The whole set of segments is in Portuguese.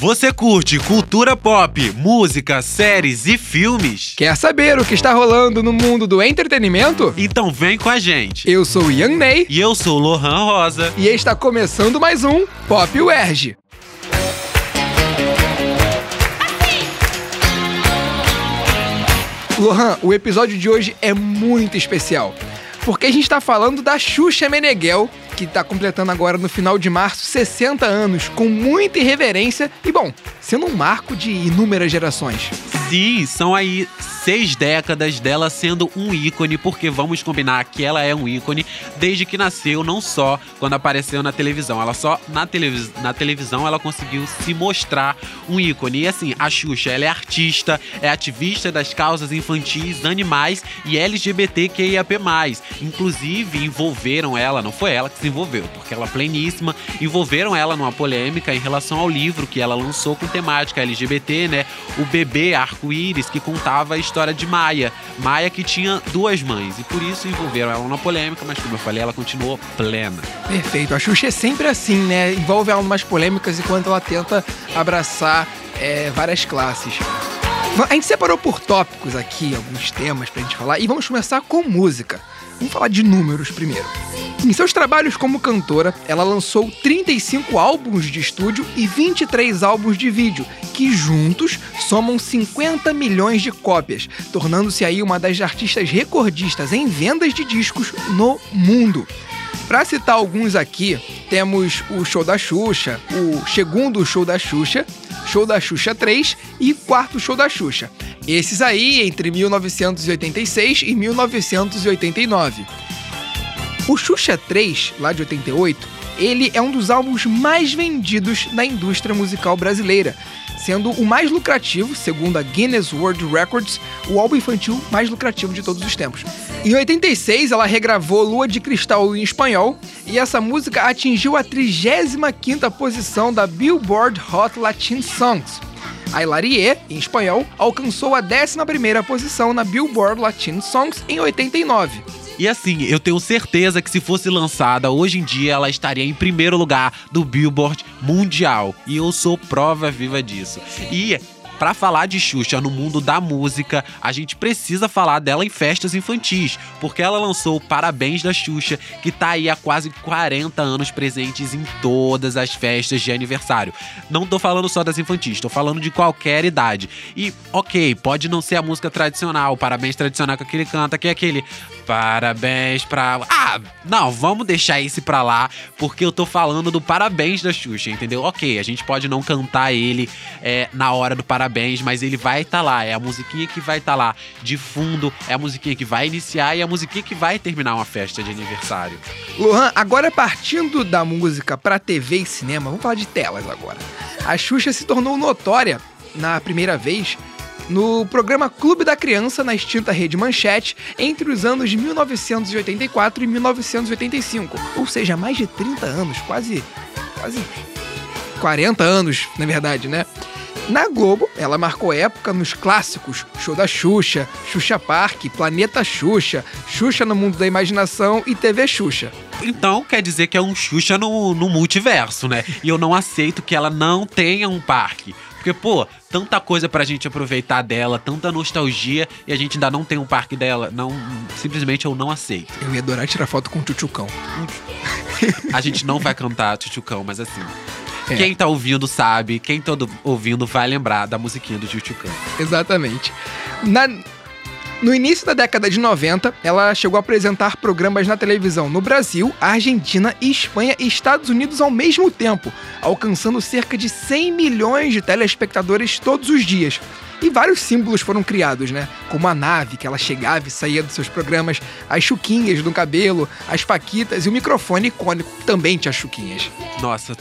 Você curte cultura pop, música, séries e filmes? Quer saber o que está rolando no mundo do entretenimento? Então vem com a gente. Eu sou o Young Ney E eu sou o Lohan Rosa. e está começando mais um Pop UERJ. Lohan, o episódio de hoje é muito especial, porque a gente está falando da Xuxa Meneghel, que está completando agora no final de março 60 anos, com muita irreverência e, bom, sendo um marco de inúmeras gerações. Sim, são aí seis décadas dela sendo um ícone, porque vamos combinar que ela é um ícone desde que nasceu, não só quando apareceu na televisão. Ela só na, televis na televisão ela conseguiu se mostrar um ícone. E assim, a Xuxa, ela é artista, é ativista das causas infantis, animais e LGBTQIAP+. Inclusive, envolveram ela, não foi ela que se envolveu, porque ela é pleníssima, envolveram ela numa polêmica em relação ao livro que ela lançou com temática LGBT, né? O bebê arco-íris que contava a história de Maia. Maia que tinha duas mães e por isso envolveram ela numa polêmica, mas como eu falei, ela continuou plena. Perfeito. A Xuxa é sempre assim, né? Envolve ela em umas polêmicas enquanto ela tenta abraçar é, várias classes. A gente separou por tópicos aqui, alguns temas pra gente falar, e vamos começar com música. Vamos falar de números primeiro. Em seus trabalhos como cantora, ela lançou 35 álbuns de estúdio e 23 álbuns de vídeo, que juntos somam 50 milhões de cópias, tornando-se aí uma das artistas recordistas em vendas de discos no mundo. Pra citar alguns aqui, temos o Show da Xuxa, o segundo Show da Xuxa, Show da Xuxa 3 e quarto Show da Xuxa. Esses aí entre 1986 e 1989. O Xuxa 3, lá de 88, ele é um dos álbuns mais vendidos na indústria musical brasileira, sendo o mais lucrativo, segundo a Guinness World Records, o álbum infantil mais lucrativo de todos os tempos. Em 86, ela regravou Lua de Cristal em espanhol, e essa música atingiu a 35ª posição da Billboard Hot Latin Songs. A Hilarie, em espanhol, alcançou a 11ª posição na Billboard Latin Songs em 89. E assim, eu tenho certeza que se fosse lançada hoje em dia, ela estaria em primeiro lugar do Billboard Mundial. E eu sou prova viva disso. E Pra falar de Xuxa no mundo da música, a gente precisa falar dela em festas infantis, porque ela lançou Parabéns da Xuxa, que tá aí há quase 40 anos presentes em todas as festas de aniversário. Não tô falando só das infantis, tô falando de qualquer idade. E, ok, pode não ser a música tradicional, Parabéns tradicional que ele canta, que é aquele Parabéns pra. Ah, não, vamos deixar esse pra lá, porque eu tô falando do Parabéns da Xuxa, entendeu? Ok, a gente pode não cantar ele é, na hora do Parabéns, mas ele vai estar lá. É a musiquinha que vai estar lá de fundo, é a musiquinha que vai iniciar e é a musiquinha que vai terminar uma festa de aniversário. Lohan, agora partindo da música pra TV e cinema, vamos falar de telas agora. A Xuxa se tornou notória na primeira vez no programa Clube da Criança na extinta Rede Manchete entre os anos de 1984 e 1985, ou seja, mais de 30 anos, quase quase 40 anos, na verdade, né? Na Globo, ela marcou época nos clássicos Show da Xuxa, Xuxa Park, Planeta Xuxa, Xuxa no Mundo da Imaginação e TV Xuxa. Então quer dizer que é um Xuxa no, no multiverso, né? E eu não aceito que ela não tenha um parque. Porque, pô, tanta coisa pra gente aproveitar dela, tanta nostalgia, e a gente ainda não tem um parque dela. Não, simplesmente eu não aceito. Eu ia adorar tirar foto com o Tchutchucão. A gente não vai cantar Tchutchucão, mas assim. É. Quem tá ouvindo sabe, quem tá ouvindo vai lembrar da musiquinha do Tchutchucão. Exatamente. Na- No início da década de 90, ela chegou a apresentar programas na televisão no Brasil, Argentina, Espanha e Estados Unidos ao mesmo tempo, alcançando cerca de 100 milhões de telespectadores todos os dias. E vários símbolos foram criados, né? Como a nave que ela chegava e saía dos seus programas, as chuquinhas no cabelo, as paquitas e o microfone icônico também tinha chuquinhas. Nossa,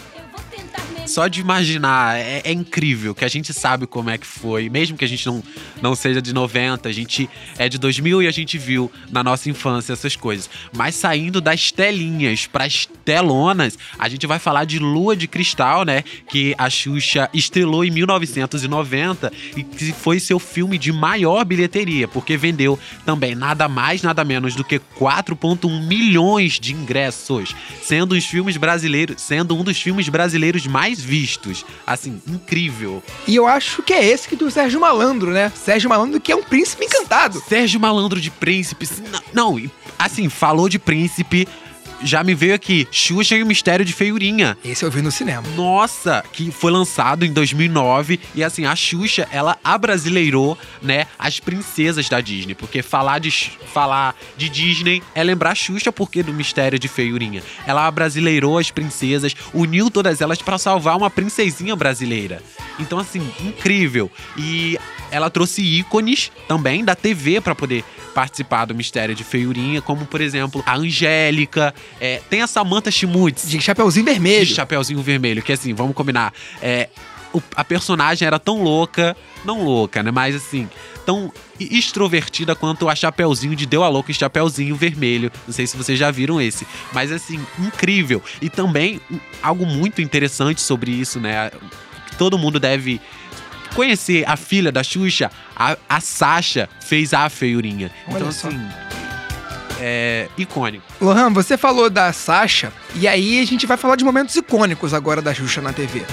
só de imaginar, é, é incrível que a gente sabe como é que foi, mesmo que a gente não, não seja de 90, a gente é de 2000 e a gente viu na nossa infância essas coisas. Mas saindo das telinhas pras telonas, a gente vai falar de Lua de Cristal, né? Que a Xuxa estrelou em 1990 e que foi seu filme de maior bilheteria, porque vendeu também nada mais, nada menos do que 4,1 milhões de ingressos, sendo os filmes brasileiros, sendo um dos filmes brasileiros mais mais vistos. Assim, incrível. E eu acho que é esse que do Sérgio Malandro, né? Sérgio Malandro que é um príncipe encantado. Sérgio Malandro de Príncipe. Não, não assim, falou de príncipe já me veio aqui, Xuxa e o Mistério de Feiurinha. Esse eu vi no cinema. Nossa, que foi lançado em 2009 e assim, a Xuxa, ela abrasileirou, né, as princesas da Disney, porque falar de falar de Disney é lembrar Xuxa porque do Mistério de Feiurinha. Ela abrasileirou as princesas, uniu todas elas para salvar uma princesinha brasileira. Então assim, incrível. E ela trouxe ícones também da TV para poder participar do Mistério de Feiurinha, como por exemplo a Angélica, é, tem a Samantha Schmutz. De Chapeuzinho Vermelho. De Chapeuzinho Vermelho, que assim, vamos combinar, é, o, a personagem era tão louca, não louca, né, mas assim, tão extrovertida quanto a Chapeuzinho de Deu a Louca e Chapeuzinho Vermelho. Não sei se vocês já viram esse, mas assim, incrível. E também algo muito interessante sobre isso, né? Todo mundo deve conhecer a filha da Xuxa, a, a Sasha fez a feiurinha. Olha então, só. assim. É icônico. Lohan, você falou da Sasha, e aí a gente vai falar de momentos icônicos agora da Xuxa na TV.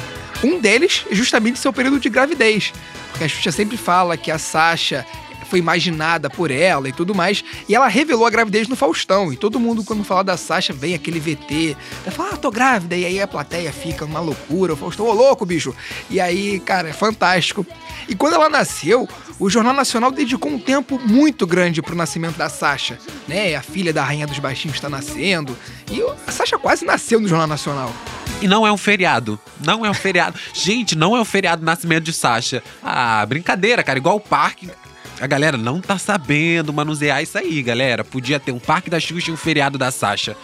Um deles é justamente seu período de gravidez. Porque a Xuxa sempre fala que a Sasha foi imaginada por ela e tudo mais. E ela revelou a gravidez no Faustão. E todo mundo, quando fala da Sasha, vem aquele VT. Ela fala, ah, tô grávida. E aí a plateia fica uma loucura. O Faustão, ô louco, bicho. E aí, cara, é fantástico. E quando ela nasceu, o Jornal Nacional dedicou um tempo muito grande pro nascimento da Sasha. Né? A filha da Rainha dos Baixinhos está nascendo. E a Sasha quase nasceu no Jornal Nacional. E não é um feriado. Não é um feriado. Gente, não é um feriado nascimento de Sasha. Ah, brincadeira, cara. Igual o parque a galera não tá sabendo manusear isso aí, galera. Podia ter um Parque da Xuxa e um feriado da Sasha.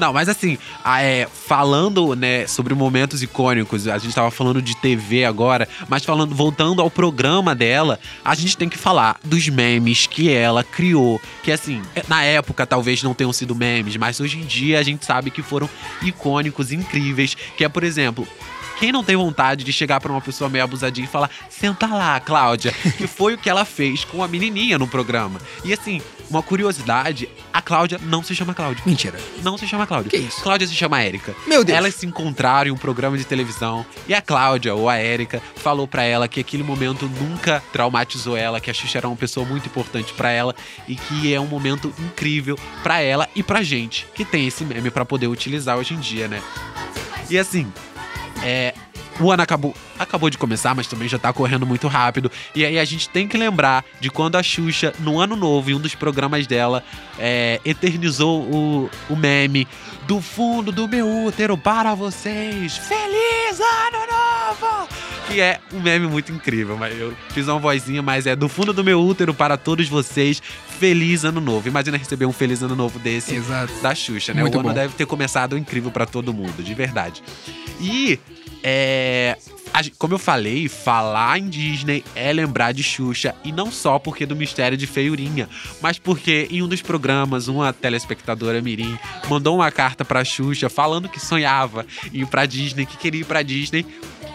Não, mas assim, é, falando, né, sobre momentos icônicos, a gente tava falando de TV agora, mas falando, voltando ao programa dela, a gente tem que falar dos memes que ela criou. Que assim, na época talvez não tenham sido memes, mas hoje em dia a gente sabe que foram icônicos, incríveis. Que é, por exemplo, quem não tem vontade de chegar para uma pessoa meio abusadinha e falar: senta lá, Cláudia? que foi o que ela fez com a menininha no programa. E assim, uma curiosidade: a Cláudia não se chama Cláudia. Mentira. Não se chama Cláudia. Que isso? Cláudia se chama Érica. Meu Deus. Elas se encontraram em um programa de televisão e a Cláudia, ou a Érica, falou para ela que aquele momento nunca traumatizou ela, que a Xuxa era uma pessoa muito importante para ela e que é um momento incrível para ela e pra gente, que tem esse meme para poder utilizar hoje em dia, né? E assim, é, o ano acabou, acabou de começar, mas também já tá correndo muito rápido. E aí a gente tem que lembrar de quando a Xuxa, no ano novo, em um dos programas dela, é, eternizou o, o meme do fundo do meu útero para vocês. Feliz ano novo! Que é um meme muito incrível, mas eu fiz uma vozinha, mas é do fundo do meu útero para todos vocês. Feliz ano novo. Imagina receber um feliz ano novo desse Exato. da Xuxa, né? Muito o ano bom. deve ter começado incrível para todo mundo, de verdade. E é, como eu falei, falar em Disney é lembrar de Xuxa e não só porque do mistério de feiurinha, mas porque em um dos programas uma telespectadora mirim mandou uma carta para Xuxa falando que sonhava ir para Disney, que queria ir para Disney.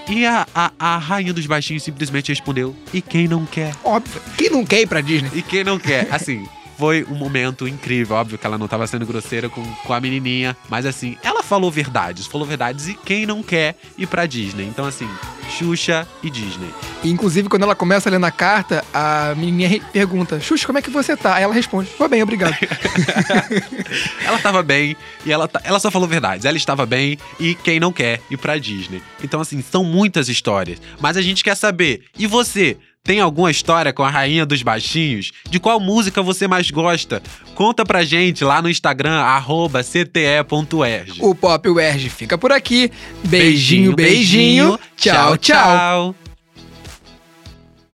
E a, a, a, rainha dos baixinhos simplesmente respondeu: E quem não quer? Óbvio. Quem não quer ir pra Disney? E quem não quer? Assim, foi um momento incrível. Óbvio que ela não estava sendo grosseira com, com a menininha, mas assim, ela falou verdades, falou verdades e quem não quer ir pra Disney. Então, assim, Xuxa e Disney. E, inclusive, quando ela começa a ler na carta, a menininha pergunta: Xuxa, como é que você tá? Aí ela responde: Tô bem, obrigado. ela tava bem e ela, ela só falou verdades. Ela estava bem e quem não quer ir pra Disney. Então, assim, são muitas histórias. Mas a gente quer saber, e você? Tem alguma história com a rainha dos baixinhos? De qual música você mais gosta? Conta pra gente lá no Instagram, cte.erg. O Pop UERJ fica por aqui. Beijinho, beijinho. beijinho. Tchau, tchau. tchau.